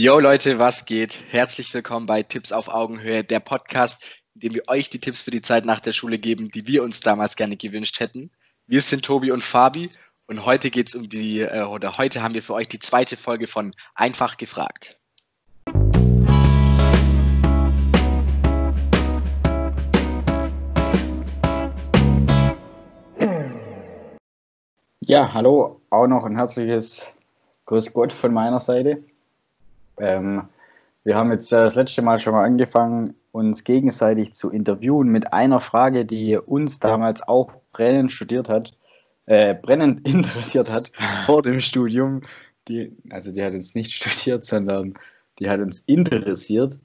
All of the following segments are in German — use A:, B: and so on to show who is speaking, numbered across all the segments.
A: Yo Leute, was geht? Herzlich willkommen bei Tipps auf Augenhöhe, der Podcast, in dem wir euch die Tipps für die Zeit nach der Schule geben, die wir uns damals gerne gewünscht hätten. Wir sind Tobi und Fabi und heute geht es um die, äh, oder heute haben wir für euch die zweite Folge von Einfach gefragt.
B: Ja, hallo, auch noch ein herzliches Grüß Gott von meiner Seite. Ähm, wir haben jetzt äh, das letzte Mal schon mal angefangen, uns gegenseitig zu interviewen mit einer Frage, die uns damals auch brennend studiert hat, äh, brennend interessiert hat vor dem Studium. Die, also die hat uns nicht studiert, sondern die hat uns interessiert.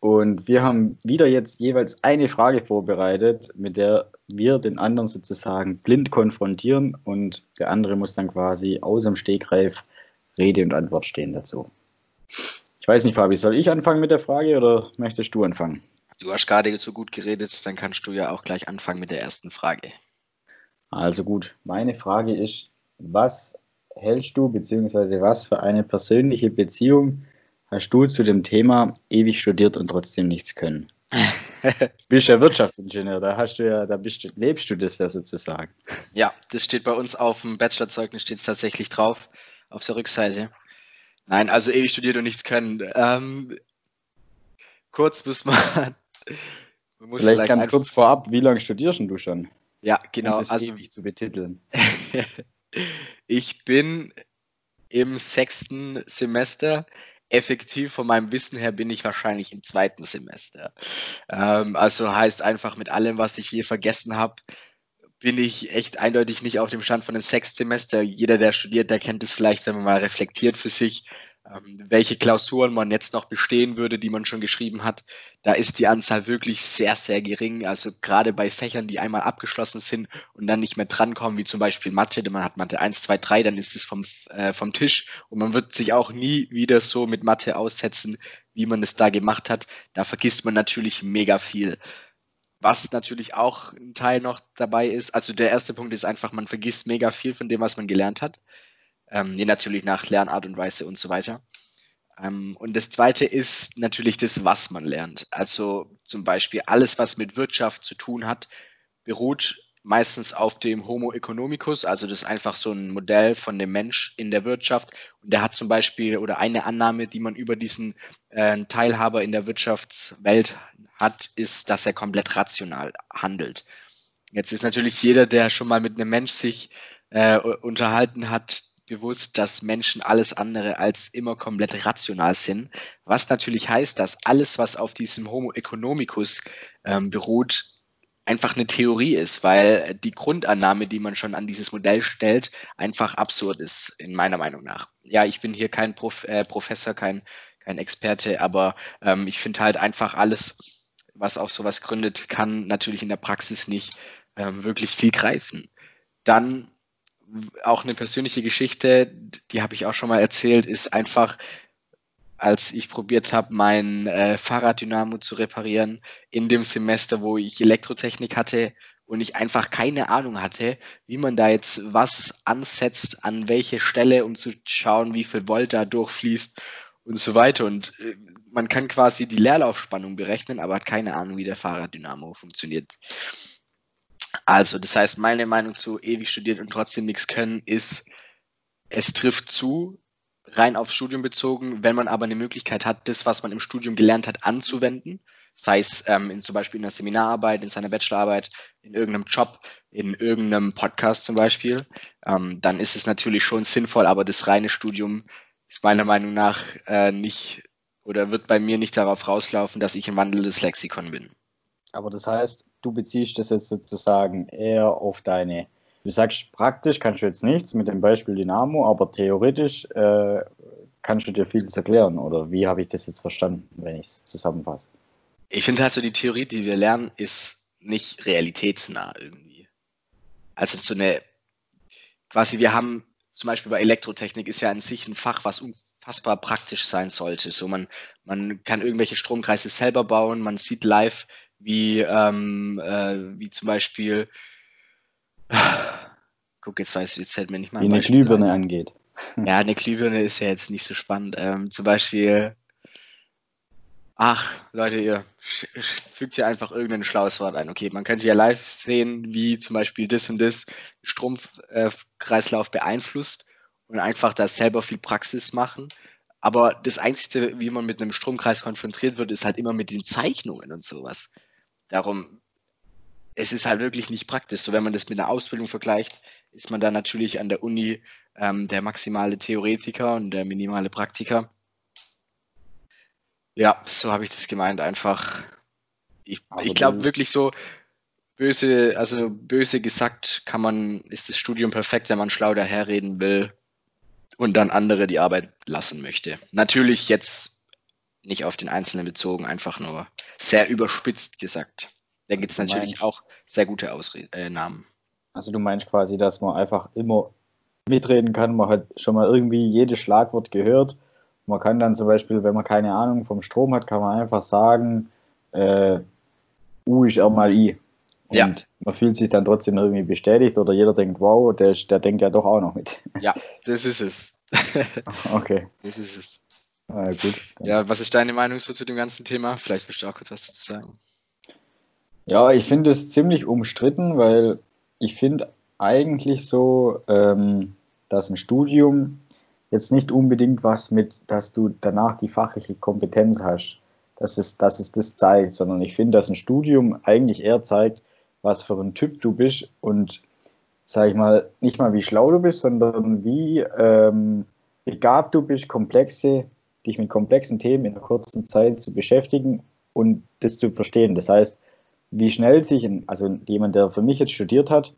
B: Und wir haben wieder jetzt jeweils eine Frage vorbereitet, mit der wir den anderen sozusagen blind konfrontieren und der andere muss dann quasi aus dem Stegreif Rede und Antwort stehen dazu. Ich weiß nicht, Fabi, soll ich anfangen mit der Frage oder möchtest du anfangen?
A: Du hast gerade so gut geredet, dann kannst du ja auch gleich anfangen mit der ersten Frage.
B: Also gut, meine Frage ist, was hältst du, beziehungsweise was für eine persönliche Beziehung hast du zu dem Thema ewig studiert und trotzdem nichts können? bist ja Wirtschaftsingenieur, da hast du ja, da bist, lebst du das ja sozusagen.
A: Ja, das steht bei uns auf dem Bachelorzeugnis steht es tatsächlich drauf, auf der Rückseite. Nein, also ewig studiert und nichts können. Ähm, kurz bis man.
B: man vielleicht, vielleicht ganz kurz vorab, wie lange studierst du schon?
A: Ja, genau. Um
B: das also, ewig zu betiteln.
A: ich bin im sechsten Semester effektiv von meinem Wissen her bin ich wahrscheinlich im zweiten Semester. Ähm, also heißt einfach mit allem, was ich hier vergessen habe, bin ich echt eindeutig nicht auf dem Stand von einem Sechstsemester. Jeder, der studiert, der kennt es vielleicht, wenn man mal reflektiert für sich, ähm, welche Klausuren man jetzt noch bestehen würde, die man schon geschrieben hat. Da ist die Anzahl wirklich sehr, sehr gering. Also gerade bei Fächern, die einmal abgeschlossen sind und dann nicht mehr drankommen, wie zum Beispiel Mathe, man hat Mathe 1, 2, 3, dann ist es vom, äh, vom Tisch und man wird sich auch nie wieder so mit Mathe aussetzen, wie man es da gemacht hat. Da vergisst man natürlich mega viel. Was natürlich auch ein Teil noch dabei ist, also der erste Punkt ist einfach, man vergisst mega viel von dem, was man gelernt hat. Ähm, natürlich nach Lernart und Weise und so weiter. Ähm, und das zweite ist natürlich das, was man lernt. Also zum Beispiel alles, was mit Wirtschaft zu tun hat, beruht meistens auf dem Homo economicus, also das ist einfach so ein Modell von dem Mensch in der Wirtschaft. Und der hat zum Beispiel oder eine Annahme, die man über diesen äh, Teilhaber in der Wirtschaftswelt hat, ist, dass er komplett rational handelt. Jetzt ist natürlich jeder, der schon mal mit einem Mensch sich äh, unterhalten hat, bewusst, dass Menschen alles andere als immer komplett rational sind, was natürlich heißt, dass alles, was auf diesem Homo economicus ähm, beruht, einfach eine Theorie ist, weil die Grundannahme, die man schon an dieses Modell stellt, einfach absurd ist, in meiner Meinung nach. Ja, ich bin hier kein Prof äh, Professor, kein, kein Experte, aber ähm, ich finde halt einfach alles, was auf sowas gründet, kann natürlich in der Praxis nicht ähm, wirklich viel greifen. Dann auch eine persönliche Geschichte, die habe ich auch schon mal erzählt, ist einfach, als ich probiert habe, mein äh, Fahrraddynamo zu reparieren, in dem Semester, wo ich Elektrotechnik hatte und ich einfach keine Ahnung hatte, wie man da jetzt was ansetzt, an welche Stelle, um zu schauen, wie viel Volt da durchfließt und so weiter. Und äh, man kann quasi die Leerlaufspannung berechnen, aber hat keine Ahnung, wie der Fahrraddynamo funktioniert. Also, das heißt, meine Meinung zu ewig studiert und trotzdem nichts können ist, es trifft zu, rein aufs Studium bezogen, wenn man aber eine Möglichkeit hat, das, was man im Studium gelernt hat, anzuwenden, sei es ähm, in, zum Beispiel in der Seminararbeit, in seiner Bachelorarbeit, in irgendeinem Job, in irgendeinem Podcast zum Beispiel, ähm, dann ist es natürlich schon sinnvoll, aber das reine Studium ist meiner Meinung nach äh, nicht oder wird bei mir nicht darauf rauslaufen, dass ich ein wandelndes Lexikon bin.
B: Aber das heißt, du beziehst das jetzt sozusagen eher auf deine, du sagst praktisch kannst du jetzt nichts mit dem Beispiel Dynamo, aber theoretisch äh, kannst du dir vieles erklären. Oder wie habe ich das jetzt verstanden, wenn ich es zusammenfasse?
A: Ich finde halt so, die Theorie, die wir lernen, ist nicht realitätsnah irgendwie. Also so eine, quasi wir haben zum Beispiel bei Elektrotechnik ist ja an sich ein Fach, was unfassbar praktisch sein sollte. So man, man kann irgendwelche Stromkreise selber bauen, man sieht live, wie, ähm, äh, wie zum Beispiel, guck, jetzt weiß ich, jetzt fällt mir nicht mal
B: Wie eine Glühbirne angeht.
A: Ja, eine Glühbirne ist ja jetzt nicht so spannend. Ähm, zum Beispiel, ach, Leute, ihr fügt ja einfach irgendein schlaues Wort ein. Okay, man könnte ja live sehen, wie zum Beispiel das und das Stromkreislauf beeinflusst und einfach da selber viel Praxis machen. Aber das Einzige, wie man mit einem Stromkreis konfrontiert wird, ist halt immer mit den Zeichnungen und sowas. Darum, es ist halt wirklich nicht praktisch. So, wenn man das mit einer Ausbildung vergleicht, ist man da natürlich an der Uni ähm, der maximale Theoretiker und der minimale Praktiker. Ja, so habe ich das gemeint. Einfach, ich, ich glaube wirklich so, böse, also böse gesagt, kann man, ist das Studium perfekt, wenn man schlau daherreden will und dann andere die Arbeit lassen möchte. Natürlich jetzt nicht auf den Einzelnen bezogen, einfach nur sehr überspitzt gesagt. Da gibt es natürlich meinst, auch sehr gute Ausnahmen. Äh,
B: also du meinst quasi, dass man einfach immer mitreden kann, man hat schon mal irgendwie jedes Schlagwort gehört. Man kann dann zum Beispiel, wenn man keine Ahnung vom Strom hat, kann man einfach sagen, äh, U ist R mal I. Und ja. man fühlt sich dann trotzdem irgendwie bestätigt oder jeder denkt, wow, der, der denkt ja doch auch noch mit.
A: Ja, das ist es.
B: okay.
A: Das ist es.
B: Ah, gut.
A: Ja, was ist deine Meinung so zu dem ganzen Thema? Vielleicht willst du auch kurz was dazu sagen.
B: Ja, ich finde es ziemlich umstritten, weil ich finde eigentlich so, ähm, dass ein Studium jetzt nicht unbedingt was mit, dass du danach die fachliche Kompetenz hast, dass es, dass es das zeigt, sondern ich finde, dass ein Studium eigentlich eher zeigt, was für ein Typ du bist und sag ich mal, nicht mal wie schlau du bist, sondern wie ähm, begabt du bist, komplexe, dich mit komplexen Themen in einer kurzen Zeit zu beschäftigen und das zu verstehen. Das heißt, wie schnell sich, also jemand, der für mich jetzt studiert hat,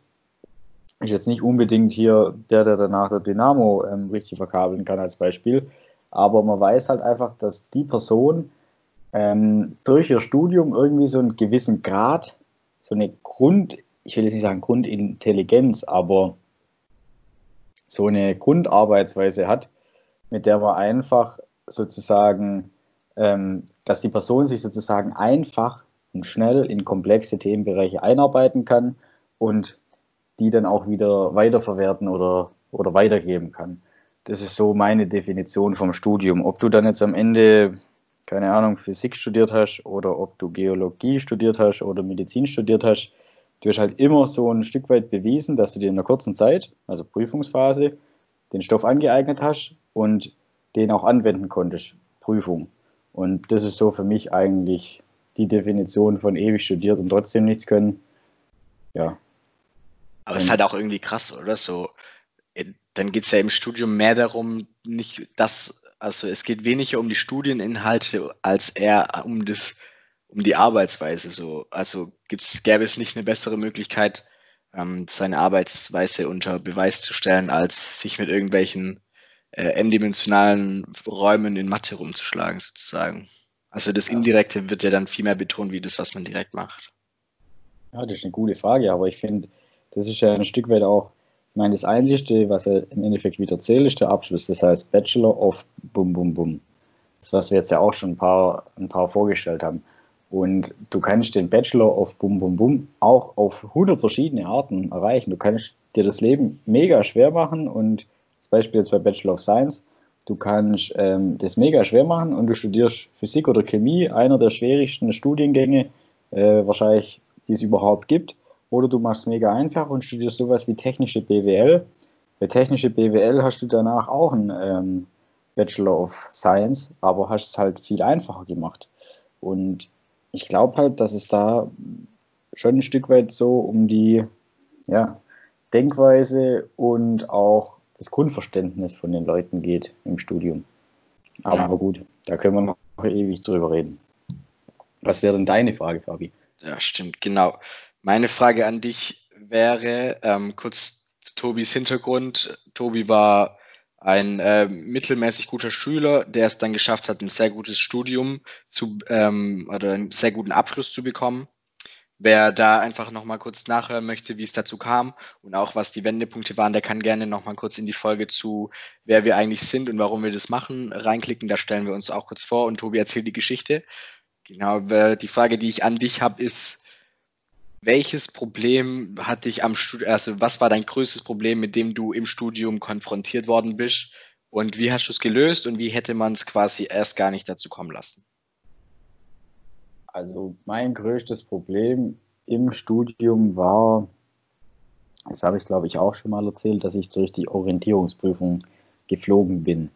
B: ist jetzt nicht unbedingt hier der, der danach der Dynamo ähm, richtig verkabeln kann als Beispiel, aber man weiß halt einfach, dass die Person ähm, durch ihr Studium irgendwie so einen gewissen Grad so eine Grund, ich will jetzt nicht sagen Grundintelligenz, aber so eine Grundarbeitsweise hat, mit der man einfach sozusagen, ähm, dass die Person sich sozusagen einfach und schnell in komplexe Themenbereiche einarbeiten kann und die dann auch wieder weiterverwerten oder, oder weitergeben kann. Das ist so meine Definition vom Studium. Ob du dann jetzt am Ende keine Ahnung, Physik studiert hast oder ob du Geologie studiert hast oder Medizin studiert hast, du hast halt immer so ein Stück weit bewiesen, dass du dir in einer kurzen Zeit, also Prüfungsphase, den Stoff angeeignet hast und den auch anwenden konntest, Prüfung. Und das ist so für mich eigentlich die Definition von ewig studiert und trotzdem nichts können. Ja.
A: Aber es ist halt auch irgendwie krass, oder? So, dann geht es ja im Studium mehr darum, nicht das also es geht weniger um die Studieninhalte als eher um das, um die Arbeitsweise. So, also gibt's, gäbe es nicht eine bessere Möglichkeit, ähm, seine Arbeitsweise unter Beweis zu stellen, als sich mit irgendwelchen äh, n-dimensionalen Räumen in Mathe rumzuschlagen, sozusagen. Also das Indirekte wird ja dann viel mehr betont, wie das, was man direkt macht.
B: Ja, das ist eine gute Frage, aber ich finde, das ist ja ein Stück weit auch ich meine, das Einzige, was er im Endeffekt wieder zählt, ist der Abschluss. Das heißt Bachelor of Bum Bum Bum. Das, was wir jetzt ja auch schon ein paar, ein paar vorgestellt haben. Und du kannst den Bachelor of Bum Bum Bum auch auf 100 verschiedene Arten erreichen. Du kannst dir das Leben mega schwer machen und das Beispiel jetzt bei Bachelor of Science, du kannst ähm, das mega schwer machen und du studierst Physik oder Chemie, einer der schwierigsten Studiengänge äh, wahrscheinlich, die es überhaupt gibt. Oder du machst es mega einfach und studierst sowas wie technische BWL. Bei technische BWL hast du danach auch einen ähm, Bachelor of Science, aber hast es halt viel einfacher gemacht. Und ich glaube halt, dass es da schon ein Stück weit so um die ja, Denkweise und auch das Grundverständnis von den Leuten geht im Studium. Aber ja. gut, da können wir noch ewig drüber reden. Was wäre denn deine Frage, Fabi?
A: Ja, stimmt, genau. Meine Frage an dich wäre, ähm, kurz zu Tobis Hintergrund. Tobi war ein äh, mittelmäßig guter Schüler, der es dann geschafft hat, ein sehr gutes Studium zu ähm, oder einen sehr guten Abschluss zu bekommen. Wer da einfach nochmal kurz nachhören möchte, wie es dazu kam und auch was die Wendepunkte waren, der kann gerne nochmal kurz in die Folge zu, wer wir eigentlich sind und warum wir das machen, reinklicken. Da stellen wir uns auch kurz vor und Tobi erzählt die Geschichte. Genau, die Frage, die ich an dich habe, ist, welches Problem hat dich am Studium, also was war dein größtes Problem, mit dem du im Studium konfrontiert worden bist und wie hast du es gelöst und wie hätte man es quasi erst gar nicht dazu kommen lassen?
B: Also mein größtes Problem im Studium war, das habe ich glaube ich auch schon mal erzählt, dass ich durch die Orientierungsprüfung geflogen bin.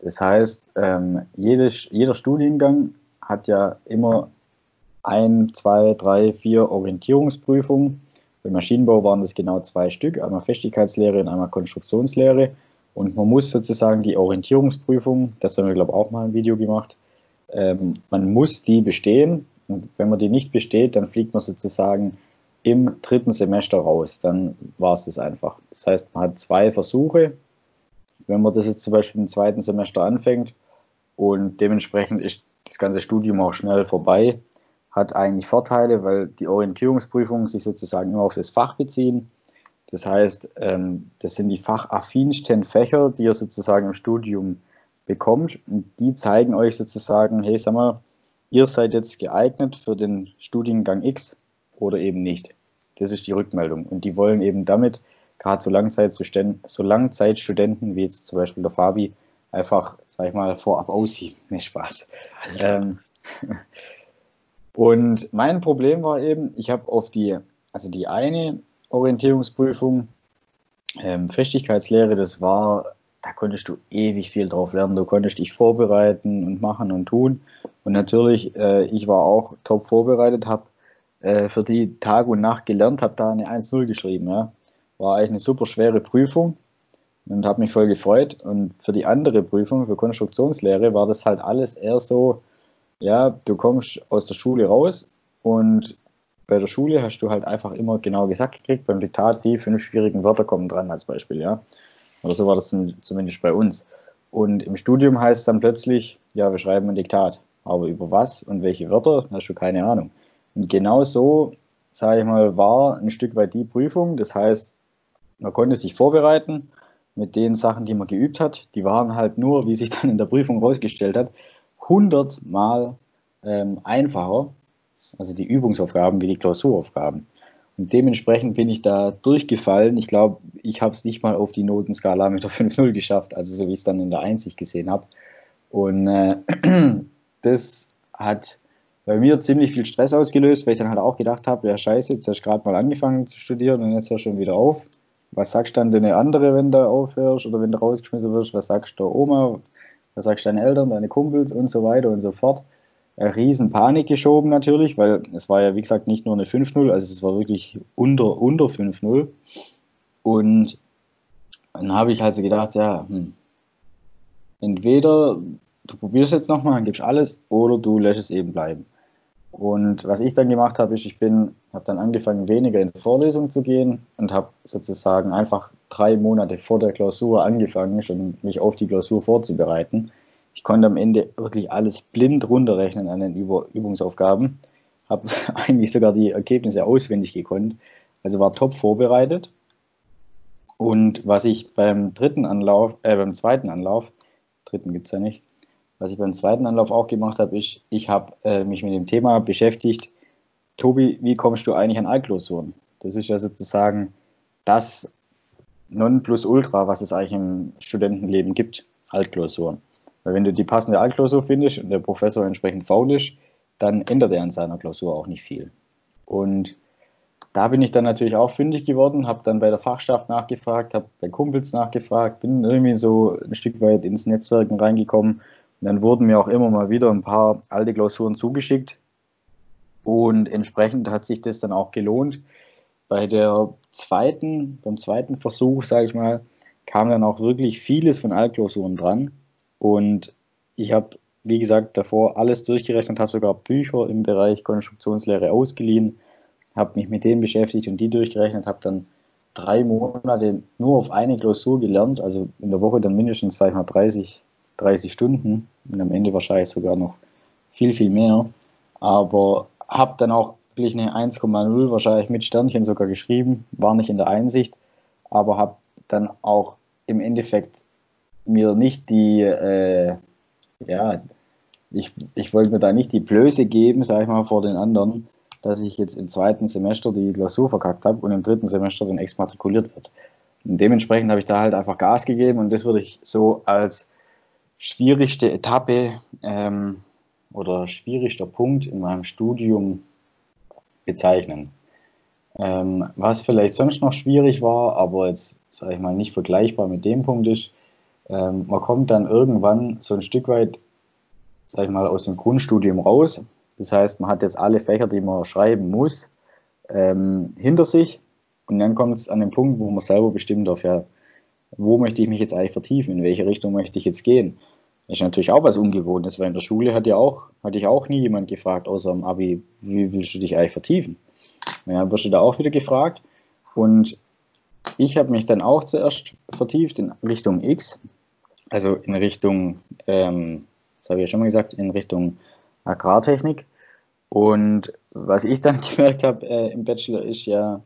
B: Das heißt, ähm, jedes, jeder Studiengang hat ja immer ein, zwei, drei, vier Orientierungsprüfungen. Beim Maschinenbau waren das genau zwei Stück, einmal Festigkeitslehre und einmal Konstruktionslehre. Und man muss sozusagen die Orientierungsprüfung, das haben wir glaube ich auch mal ein Video gemacht, ähm, man muss die bestehen. Und wenn man die nicht besteht, dann fliegt man sozusagen im dritten Semester raus. Dann war es das einfach. Das heißt, man hat zwei Versuche. Wenn man das jetzt zum Beispiel im zweiten Semester anfängt und dementsprechend ist das ganze Studium auch schnell vorbei, hat eigentlich Vorteile, weil die Orientierungsprüfungen sich sozusagen immer auf das Fach beziehen. Das heißt, ähm, das sind die fachaffinsten Fächer, die ihr sozusagen im Studium bekommt. Und die zeigen euch sozusagen, hey, sag mal, ihr seid jetzt geeignet für den Studiengang X oder eben nicht. Das ist die Rückmeldung. Und die wollen eben damit gerade so, Langzeitstudenten, so Langzeitstudenten wie jetzt zum Beispiel der Fabi einfach, sag ich mal, vorab aussehen. Ne, Spaß. Ähm, und mein Problem war eben, ich habe auf die, also die eine Orientierungsprüfung, ähm, Festigkeitslehre, das war, da konntest du ewig viel drauf lernen. Du konntest dich vorbereiten und machen und tun. Und natürlich, äh, ich war auch top vorbereitet, habe äh, für die Tag und Nacht gelernt, habe da eine 1-0 geschrieben. Ja. War eigentlich eine super schwere Prüfung und habe mich voll gefreut. Und für die andere Prüfung, für Konstruktionslehre, war das halt alles eher so, ja, du kommst aus der Schule raus und bei der Schule hast du halt einfach immer genau gesagt gekriegt, beim Diktat, die fünf schwierigen Wörter kommen dran als Beispiel, ja. Oder so war das zumindest bei uns. Und im Studium heißt es dann plötzlich, ja, wir schreiben ein Diktat. Aber über was und welche Wörter, hast du keine Ahnung. Und genau so, sage ich mal, war ein Stück weit die Prüfung. Das heißt, man konnte sich vorbereiten mit den Sachen, die man geübt hat. Die waren halt nur, wie sich dann in der Prüfung herausgestellt hat, hundertmal ähm, einfacher, also die Übungsaufgaben wie die Klausuraufgaben. Und dementsprechend bin ich da durchgefallen. Ich glaube, ich habe es nicht mal auf die Notenskala mit der 5-0 geschafft, also so wie ich es dann in der Einsicht gesehen habe. Und äh, das hat bei mir ziemlich viel Stress ausgelöst, weil ich dann halt auch gedacht habe, ja scheiße, jetzt hast du gerade mal angefangen zu studieren und jetzt hörst du schon wieder auf. Was sagst du dann deine andere, wenn du aufhörst oder wenn du rausgeschmissen wirst? Was sagst du der Oma? Was sagst du deinen Eltern, deine Kumpels und so weiter und so fort? Eine riesen Panik geschoben natürlich, weil es war ja wie gesagt nicht nur eine 5-0, also es war wirklich unter, unter 5-0. Und dann habe ich halt so gedacht, ja, hm, entweder du probierst jetzt nochmal, dann gibst alles, oder du lässt es eben bleiben. Und was ich dann gemacht habe, ist, ich bin, habe dann angefangen, weniger in Vorlesungen zu gehen und habe sozusagen einfach drei Monate vor der Klausur angefangen, schon mich auf die Klausur vorzubereiten. Ich konnte am Ende wirklich alles blind runterrechnen an den Übungsaufgaben, habe eigentlich sogar die Ergebnisse auswendig gekonnt, also war top vorbereitet. Und was ich beim dritten Anlauf, äh, beim zweiten Anlauf, dritten gibt es ja nicht, was ich beim zweiten Anlauf auch gemacht habe, ist, ich habe äh, mich mit dem Thema beschäftigt, Tobi, wie kommst du eigentlich an Altklausuren? Das ist ja sozusagen das Nonplusultra, was es eigentlich im Studentenleben gibt, Altklausuren. Weil wenn du die passende Altklausur findest und der Professor entsprechend faul ist, dann ändert er an seiner Klausur auch nicht viel. Und da bin ich dann natürlich auch fündig geworden, habe dann bei der Fachschaft nachgefragt, habe bei Kumpels nachgefragt, bin irgendwie so ein Stück weit ins Netzwerken reingekommen dann wurden mir auch immer mal wieder ein paar alte Klausuren zugeschickt und entsprechend hat sich das dann auch gelohnt. Bei der zweiten, beim zweiten Versuch, sage ich mal, kam dann auch wirklich vieles von Altklausuren dran und ich habe, wie gesagt, davor alles durchgerechnet, habe sogar Bücher im Bereich Konstruktionslehre ausgeliehen, habe mich mit denen beschäftigt und die durchgerechnet, habe dann drei Monate nur auf eine Klausur gelernt, also in der Woche dann mindestens, sag ich mal, 30 30 Stunden und am Ende wahrscheinlich sogar noch viel, viel mehr. Aber habe dann auch wirklich eine 1,0 wahrscheinlich mit Sternchen sogar geschrieben, war nicht in der Einsicht, aber habe dann auch im Endeffekt mir nicht die, äh, ja, ich, ich wollte mir da nicht die Blöße geben, sag ich mal, vor den anderen, dass ich jetzt im zweiten Semester die Klausur verkackt habe und im dritten Semester dann exmatrikuliert wird. Und dementsprechend habe ich da halt einfach Gas gegeben und das würde ich so als schwierigste Etappe ähm, oder schwierigster Punkt in meinem Studium bezeichnen. Ähm, was vielleicht sonst noch schwierig war, aber jetzt sage ich mal nicht vergleichbar mit dem Punkt ist, ähm, man kommt dann irgendwann so ein Stück weit, sage ich mal, aus dem Grundstudium raus. Das heißt, man hat jetzt alle Fächer, die man schreiben muss, ähm, hinter sich und dann kommt es an den Punkt, wo man selber bestimmen darf, ja, wo möchte ich mich jetzt eigentlich vertiefen, in welche Richtung möchte ich jetzt gehen. Das ist natürlich auch was Ungewohntes, weil in der Schule hat ja auch, hatte ich auch nie jemand gefragt, außer im Abi, wie willst du dich eigentlich vertiefen? Ja, wirst du da auch wieder gefragt. Und ich habe mich dann auch zuerst vertieft in Richtung X, also in Richtung, ähm, das habe ich ja schon mal gesagt, in Richtung Agrartechnik. Und was ich dann gemerkt habe äh, im Bachelor ist ja,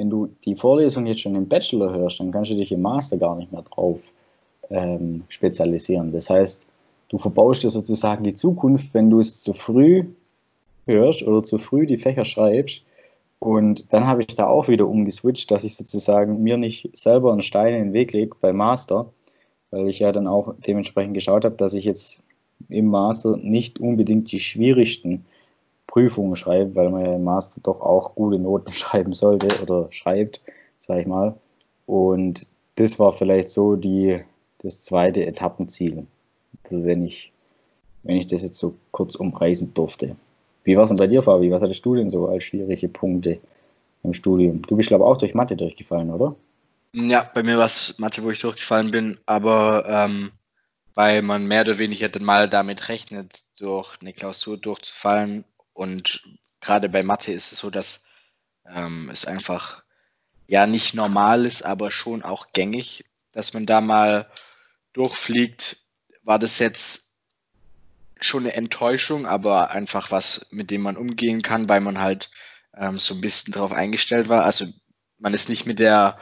B: wenn du die Vorlesung jetzt schon im Bachelor hörst, dann kannst du dich im Master gar nicht mehr drauf ähm, spezialisieren. Das heißt, du verbaust dir sozusagen die Zukunft, wenn du es zu früh hörst oder zu früh die Fächer schreibst. Und dann habe ich da auch wieder umgeswitcht, dass ich sozusagen mir nicht selber einen Stein in den Weg lege bei Master, weil ich ja dann auch dementsprechend geschaut habe, dass ich jetzt im Master nicht unbedingt die schwierigsten Prüfungen schreibe, weil man ja im Master doch auch gute Noten schreiben sollte oder schreibt, sage ich mal. Und das war vielleicht so die, das zweite Etappenziel. Also wenn ich, wenn ich das jetzt so kurz umreißen durfte. Wie war es denn bei dir, Fabi? Was hattest du denn so als schwierige Punkte im Studium? Du bist, glaube ich, auch durch Mathe durchgefallen, oder?
A: Ja, bei mir war es Mathe, wo ich durchgefallen bin, aber ähm, weil man mehr oder weniger dann mal damit rechnet, durch eine Klausur durchzufallen. Und gerade bei Mathe ist es so, dass ähm, es einfach ja nicht normal ist, aber schon auch gängig, dass man da mal durchfliegt. War das jetzt schon eine Enttäuschung, aber einfach was, mit dem man umgehen kann, weil man halt ähm, so ein bisschen darauf eingestellt war. Also man ist nicht mit der,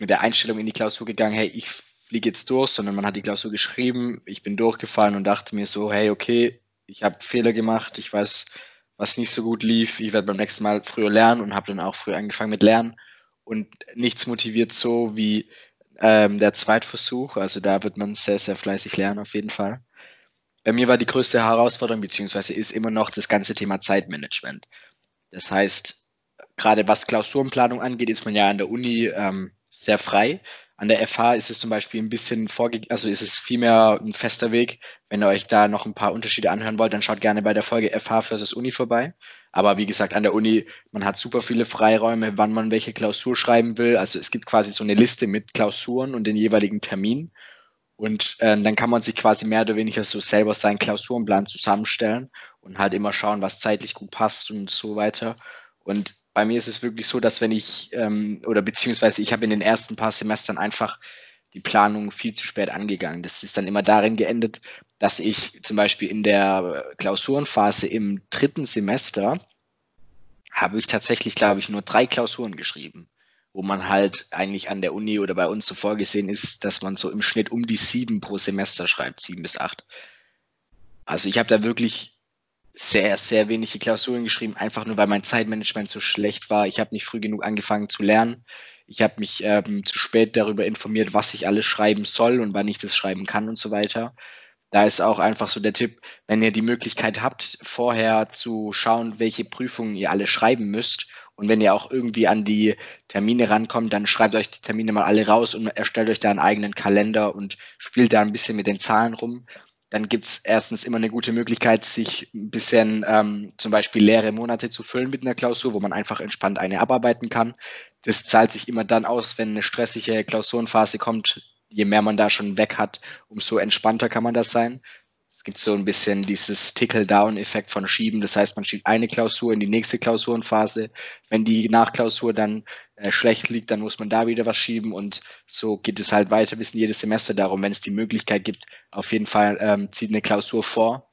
A: mit der Einstellung in die Klausur gegangen, hey, ich fliege jetzt durch, sondern man hat die Klausur geschrieben, ich bin durchgefallen und dachte mir so, hey, okay, ich habe Fehler gemacht, ich weiß, was nicht so gut lief, ich werde beim nächsten Mal früher lernen und habe dann auch früher angefangen mit Lernen und nichts motiviert so wie ähm, der Zweitversuch, also da wird man sehr, sehr fleißig lernen auf jeden Fall. Bei mir war die größte Herausforderung, beziehungsweise ist immer noch das ganze Thema Zeitmanagement. Das heißt, gerade was Klausurenplanung angeht, ist man ja an der Uni ähm, sehr frei. An der FH ist es zum Beispiel ein bisschen vorgegeben, also ist es vielmehr ein fester Weg. Wenn ihr euch da noch ein paar Unterschiede anhören wollt, dann schaut gerne bei der Folge FH versus Uni vorbei. Aber wie gesagt, an der Uni, man hat super viele Freiräume, wann man welche Klausur schreiben will. Also es gibt quasi so eine Liste mit Klausuren und den jeweiligen Terminen. Und äh, dann kann man sich quasi mehr oder weniger so selber seinen Klausurenplan zusammenstellen und halt immer schauen, was zeitlich gut passt und so weiter. Und bei mir ist es wirklich so, dass wenn ich, ähm, oder beziehungsweise ich habe in den ersten paar Semestern einfach die Planung viel zu spät angegangen. Das ist dann immer darin geendet, dass ich zum Beispiel in der Klausurenphase im dritten Semester habe ich tatsächlich, glaube ich, nur drei Klausuren geschrieben, wo man halt eigentlich an der Uni oder bei uns so vorgesehen ist, dass man so im Schnitt um die sieben pro Semester schreibt, sieben bis acht. Also ich habe da wirklich sehr, sehr wenige Klausuren geschrieben, einfach nur weil mein Zeitmanagement so schlecht war. Ich habe nicht früh genug angefangen zu lernen. Ich habe mich ähm, zu spät darüber informiert, was ich alles schreiben soll und wann ich das schreiben kann und so weiter. Da ist auch einfach so der Tipp, wenn ihr die Möglichkeit habt, vorher zu schauen, welche Prüfungen ihr alle schreiben müsst. Und wenn ihr auch irgendwie an die Termine rankommt, dann schreibt euch die Termine mal alle raus und erstellt euch da einen eigenen Kalender und spielt da ein bisschen mit den Zahlen rum dann gibt es erstens immer eine gute Möglichkeit, sich ein bisschen ähm, zum Beispiel leere Monate zu füllen mit einer Klausur, wo man einfach entspannt eine abarbeiten kann. Das zahlt sich immer dann aus, wenn eine stressige Klausurenphase kommt. Je mehr man da schon weg hat, umso entspannter kann man das sein. Es gibt so ein bisschen dieses Tickle-Down-Effekt von Schieben. Das heißt, man schiebt eine Klausur in die nächste Klausurenphase. Wenn die Nachklausur dann äh, schlecht liegt, dann muss man da wieder was schieben und so geht es halt weiter bis in jedes Semester darum, wenn es die Möglichkeit gibt, auf jeden Fall ähm, zieht eine Klausur vor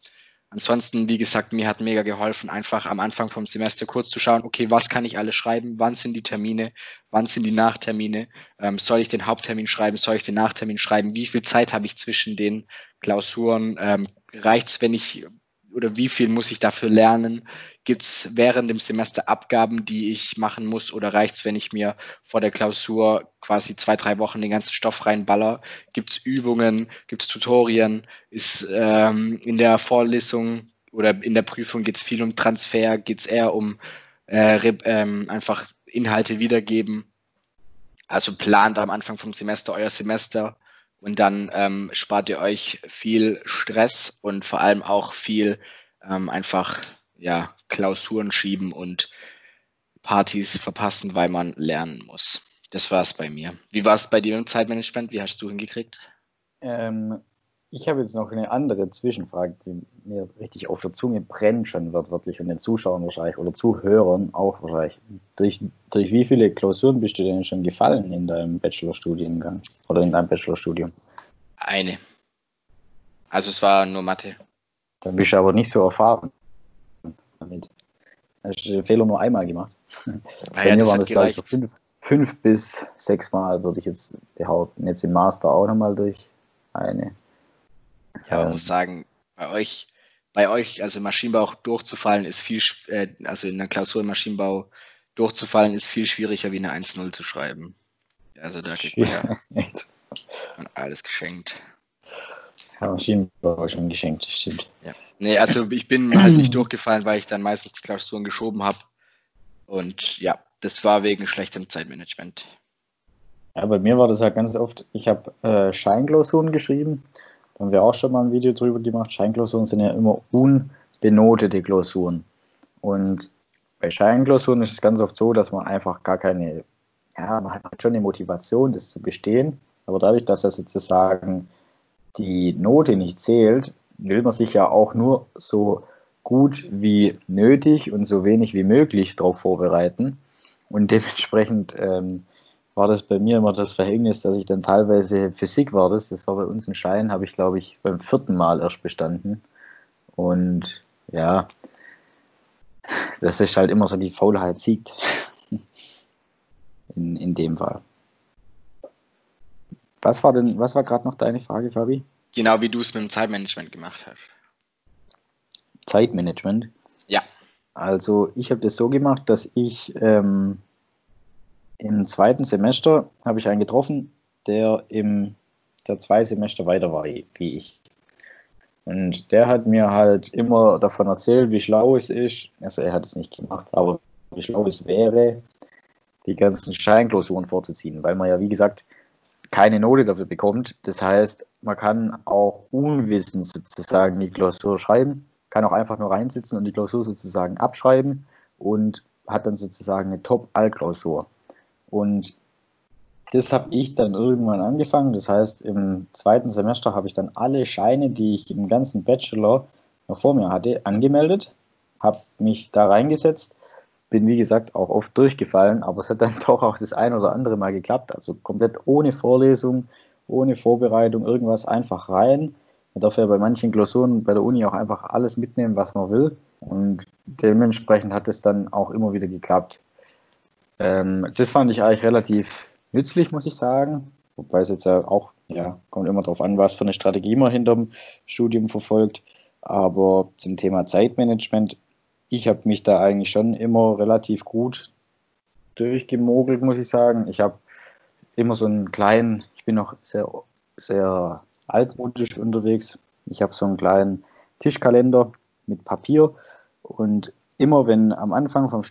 A: Ansonsten, wie gesagt, mir hat mega geholfen, einfach am Anfang vom Semester kurz zu schauen, okay, was kann ich alles schreiben, wann sind die Termine, wann sind die Nachtermine, ähm, soll ich den Haupttermin schreiben, soll ich den Nachtermin schreiben, wie viel Zeit habe ich zwischen den Klausuren, ähm, reicht es, wenn ich oder wie viel muss ich dafür lernen? Gibt es während dem Semester Abgaben, die ich machen muss oder reicht es, wenn ich mir vor der Klausur quasi zwei, drei Wochen den ganzen Stoff reinballer? Gibt es Übungen? Gibt es Tutorien? Ist ähm, in der Vorlesung oder in der Prüfung geht es viel um Transfer? Geht es eher um äh, ähm, einfach Inhalte wiedergeben? Also plant am Anfang vom Semester euer Semester und dann ähm, spart ihr euch viel Stress und vor allem auch viel ähm, einfach ja, Klausuren schieben und Partys verpassen, weil man lernen muss. Das war es bei mir. Wie war es bei dir im Zeitmanagement? Wie hast du hingekriegt?
B: Ähm, ich habe jetzt noch eine andere Zwischenfrage, die mir richtig auf der Zunge brennt schon wortwörtlich und den Zuschauern wahrscheinlich oder Zuhörern auch wahrscheinlich. Durch, durch wie viele Klausuren bist du denn schon gefallen in deinem Bachelorstudiengang oder in deinem Bachelorstudium?
A: Eine. Also es war nur Mathe.
B: Dann bist du aber nicht so erfahren damit. Hast du den Fehler nur einmal gemacht. Bei ja, mir waren das, glaube ich, so fünf, fünf bis sechs Mal, würde ich jetzt behaupten. Jetzt im Master auch nochmal durch eine.
A: Ja, man muss sagen, bei euch, bei euch, also im Maschinenbau durchzufallen ist viel, äh, also in der Klausur Maschinenbau durchzufallen ist viel schwieriger wie eine 1-0 zu schreiben. Also da kriegt man ja alles geschenkt.
B: Ja, Maschinenbau schon geschenkt, das stimmt.
A: Ja. Nee, also ich bin halt nicht durchgefallen, weil ich dann meistens die Klausuren geschoben habe. Und ja, das war wegen schlechtem Zeitmanagement.
B: Ja, bei mir war das halt ganz oft, ich habe äh, Scheinklausuren geschrieben da haben wir auch schon mal ein Video drüber gemacht. Scheinklausuren sind ja immer unbenotete Klausuren. Und bei Scheinklausuren ist es ganz oft so, dass man einfach gar keine, ja, man hat schon eine Motivation, das zu bestehen. Aber dadurch, dass er sozusagen die Note nicht zählt, will man sich ja auch nur so gut wie nötig und so wenig wie möglich darauf vorbereiten. Und dementsprechend ähm, war das bei mir immer das Verhängnis, dass ich dann teilweise Physik war. Das, das war bei uns ein Schein, habe ich glaube ich beim vierten Mal erst bestanden. Und ja, das ist halt immer so, die Faulheit siegt. In, in dem Fall. Was war denn, was war gerade noch deine Frage, Fabi?
A: Genau wie du es mit dem Zeitmanagement gemacht hast.
B: Zeitmanagement?
A: Ja.
B: Also ich habe das so gemacht, dass ich ähm, im zweiten Semester habe ich einen getroffen, der im der zwei Semester weiter war wie ich. Und der hat mir halt immer davon erzählt, wie schlau es ist. Also er hat es nicht gemacht, aber wie schlau es wäre, die ganzen Scheinklausuren vorzuziehen, weil man ja, wie gesagt, keine Note dafür bekommt. Das heißt, man kann auch unwissend sozusagen die Klausur schreiben, kann auch einfach nur reinsitzen und die Klausur sozusagen abschreiben und hat dann sozusagen eine Top-All-Klausur. Und das habe ich dann irgendwann angefangen. Das heißt, im zweiten Semester habe ich dann alle Scheine, die ich im ganzen Bachelor noch vor mir hatte, angemeldet, habe mich da reingesetzt, bin wie gesagt auch oft durchgefallen, aber es hat dann doch auch das ein oder andere Mal geklappt. Also komplett ohne Vorlesung, ohne Vorbereitung, irgendwas einfach rein. Man darf ja bei manchen Klausuren bei der Uni auch einfach alles mitnehmen, was man will. Und dementsprechend hat es dann auch immer wieder geklappt. Ähm, das fand ich eigentlich relativ nützlich, muss ich sagen. Wobei es jetzt ja auch, ja, kommt immer darauf an, was für eine Strategie man hinterm Studium verfolgt. Aber zum Thema Zeitmanagement, ich habe mich da eigentlich schon immer relativ gut durchgemogelt, muss ich sagen. Ich habe immer so einen kleinen, ich bin noch sehr, sehr altmodisch unterwegs. Ich habe so einen kleinen Tischkalender mit Papier und immer wenn am Anfang vom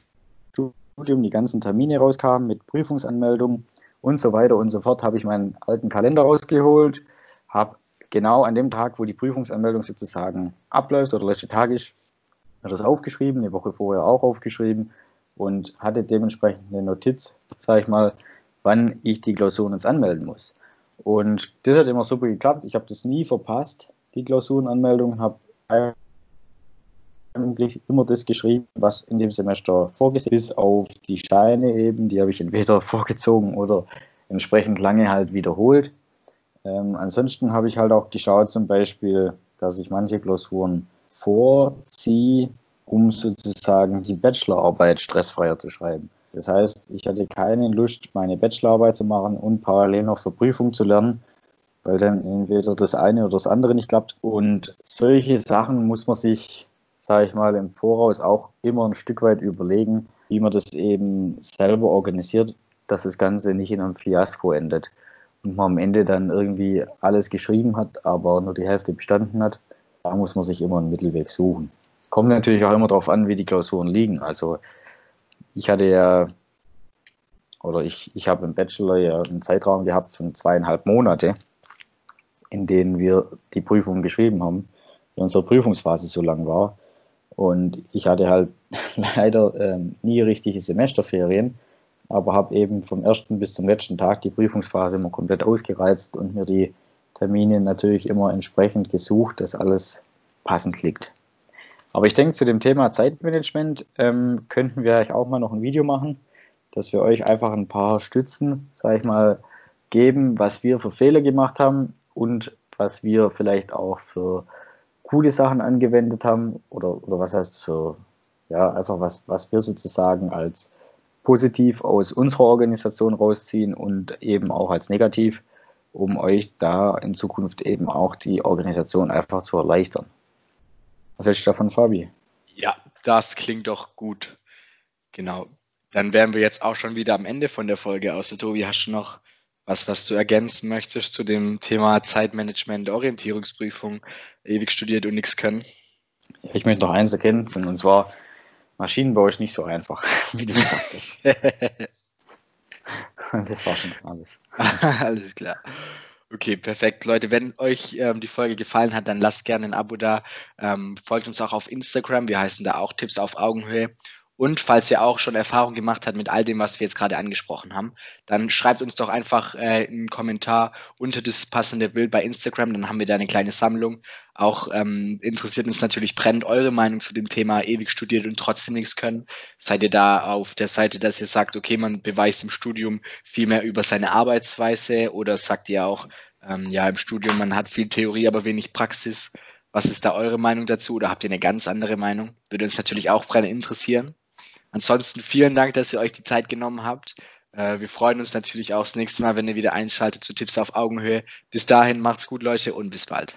B: Studium die ganzen Termine rauskamen mit Prüfungsanmeldungen und so weiter und so fort, habe ich meinen alten Kalender rausgeholt, habe genau an dem Tag, wo die Prüfungsanmeldung sozusagen abläuft oder letzte Tag ist, das aufgeschrieben, eine Woche vorher auch aufgeschrieben und hatte dementsprechend eine Notiz, sage ich mal, wann ich die Klausuren jetzt anmelden muss. Und das hat immer super geklappt. Ich habe das nie verpasst, die Klausurenanmeldung, habe eigentlich immer das geschrieben, was in dem Semester vorgesehen ist, auf die Scheine eben. Die habe ich entweder vorgezogen oder entsprechend lange halt wiederholt. Ähm, ansonsten habe ich halt auch geschaut, zum Beispiel, dass ich manche Klausuren vorziehe, um sozusagen die Bachelorarbeit stressfreier zu schreiben. Das heißt, ich hatte keine Lust, meine Bachelorarbeit zu machen und parallel noch für Prüfung zu lernen, weil dann entweder das eine oder das andere nicht klappt. Und solche Sachen muss man sich sage ich mal, im Voraus auch immer ein Stück weit überlegen, wie man das eben selber organisiert, dass das Ganze nicht in einem Fiasko endet und man am Ende dann irgendwie alles geschrieben hat, aber nur die Hälfte bestanden hat. Da muss man sich immer einen Mittelweg suchen. Kommt natürlich auch immer darauf an, wie die Klausuren liegen. Also ich hatte ja, oder ich, ich habe im Bachelor ja einen Zeitraum gehabt von zweieinhalb Monate, in denen wir die Prüfung geschrieben haben, weil unsere Prüfungsphase so lang war. Und ich hatte halt leider ähm, nie richtige Semesterferien, aber habe eben vom ersten bis zum letzten Tag die Prüfungsphase immer komplett ausgereizt und mir die Termine natürlich immer entsprechend gesucht, dass alles passend liegt. Aber ich denke, zu dem Thema Zeitmanagement ähm, könnten wir euch auch mal noch ein Video machen, dass wir euch einfach ein paar Stützen, sage ich mal, geben, was wir für Fehler gemacht haben und was wir vielleicht auch für coole Sachen angewendet haben oder, oder was heißt für, ja, einfach was, was wir sozusagen als positiv aus unserer Organisation rausziehen und eben auch als negativ, um euch da in Zukunft eben auch die Organisation einfach zu erleichtern. Was hältst du davon, Fabi?
A: Ja, das klingt doch gut. Genau. Dann wären wir jetzt auch schon wieder am Ende von der Folge aus. Tobi, hast du noch was, was du ergänzen möchtest zu dem Thema Zeitmanagement, Orientierungsprüfung, ewig studiert und nichts können?
B: Ich möchte noch eins ergänzen, und zwar Maschinenbau ist nicht so einfach, wie du gesagt hast. das war schon alles.
A: alles klar. Okay, perfekt. Leute, wenn euch ähm, die Folge gefallen hat, dann lasst gerne ein Abo da. Ähm, folgt uns auch auf Instagram. Wir heißen da auch Tipps auf Augenhöhe. Und falls ihr auch schon Erfahrung gemacht habt mit all dem, was wir jetzt gerade angesprochen haben, dann schreibt uns doch einfach äh, einen Kommentar unter das passende Bild bei Instagram. Dann haben wir da eine kleine Sammlung. Auch ähm, interessiert uns natürlich brennend eure Meinung zu dem Thema ewig studiert und trotzdem nichts können. Seid ihr da auf der Seite, dass ihr sagt, okay, man beweist im Studium viel mehr über seine Arbeitsweise oder sagt ihr auch, ähm, ja, im Studium man hat viel Theorie, aber wenig Praxis. Was ist da eure Meinung dazu oder habt ihr eine ganz andere Meinung? Würde uns natürlich auch brennend interessieren. Ansonsten vielen Dank, dass ihr euch die Zeit genommen habt. Äh, wir freuen uns natürlich auch das nächste Mal, wenn ihr wieder einschaltet zu Tipps auf Augenhöhe. Bis dahin macht's gut, Leute, und bis bald.